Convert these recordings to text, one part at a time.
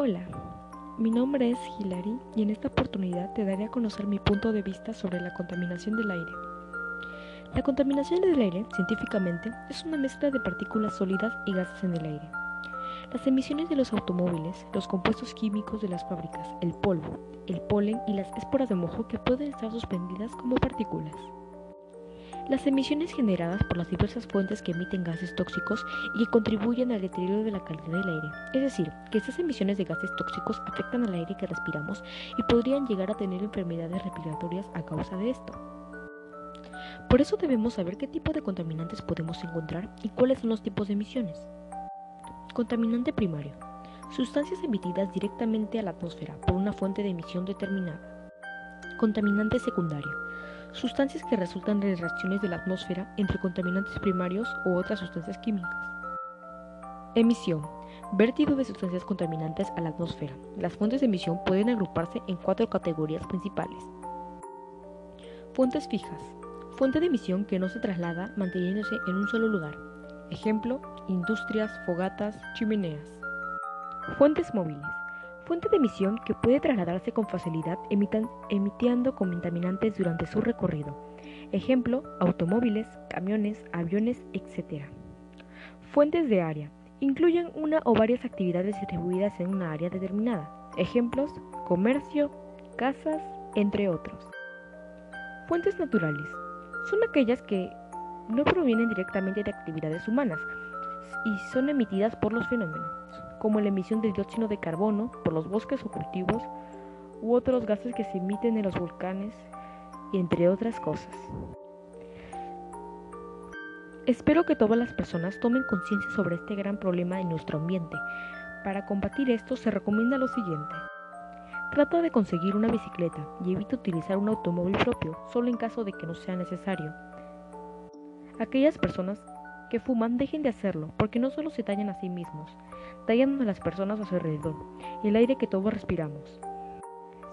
Hola, mi nombre es Hilary y en esta oportunidad te daré a conocer mi punto de vista sobre la contaminación del aire. La contaminación del aire, científicamente, es una mezcla de partículas sólidas y gases en el aire. Las emisiones de los automóviles, los compuestos químicos de las fábricas, el polvo, el polen y las esporas de mojo que pueden estar suspendidas como partículas. Las emisiones generadas por las diversas fuentes que emiten gases tóxicos y que contribuyen al deterioro de la calidad del aire. Es decir, que estas emisiones de gases tóxicos afectan al aire que respiramos y podrían llegar a tener enfermedades respiratorias a causa de esto. Por eso debemos saber qué tipo de contaminantes podemos encontrar y cuáles son los tipos de emisiones. Contaminante primario. Sustancias emitidas directamente a la atmósfera por una fuente de emisión determinada. Contaminante secundario sustancias que resultan de reacciones de la atmósfera entre contaminantes primarios u otras sustancias químicas. Emisión. Vertido de sustancias contaminantes a la atmósfera. Las fuentes de emisión pueden agruparse en cuatro categorías principales. Fuentes fijas. Fuente de emisión que no se traslada manteniéndose en un solo lugar. Ejemplo, industrias, fogatas, chimeneas. Fuentes móviles fuente de emisión que puede trasladarse con facilidad emitiendo contaminantes durante su recorrido. Ejemplo, automóviles, camiones, aviones, etc. Fuentes de área. Incluyen una o varias actividades distribuidas en una área determinada. Ejemplos, comercio, casas, entre otros. Fuentes naturales. Son aquellas que no provienen directamente de actividades humanas y son emitidas por los fenómenos como la emisión de dióxido de carbono por los bosques o cultivos, u otros gases que se emiten en los volcanes, entre otras cosas. Espero que todas las personas tomen conciencia sobre este gran problema en nuestro ambiente. Para combatir esto se recomienda lo siguiente. Trata de conseguir una bicicleta y evita utilizar un automóvil propio solo en caso de que no sea necesario. Aquellas personas que fuman dejen de hacerlo porque no solo se dañan a sí mismos, dañan a las personas a su alrededor y el aire que todos respiramos.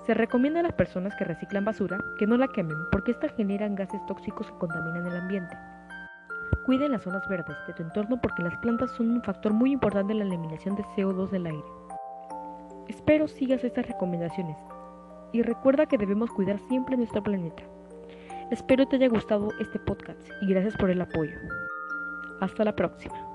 Se recomienda a las personas que reciclan basura que no la quemen porque estas generan gases tóxicos que contaminan el ambiente. Cuiden las zonas verdes de tu entorno porque las plantas son un factor muy importante en la eliminación de CO2 del aire. Espero sigas estas recomendaciones y recuerda que debemos cuidar siempre nuestro planeta. Espero te haya gustado este podcast y gracias por el apoyo. Hasta la próxima.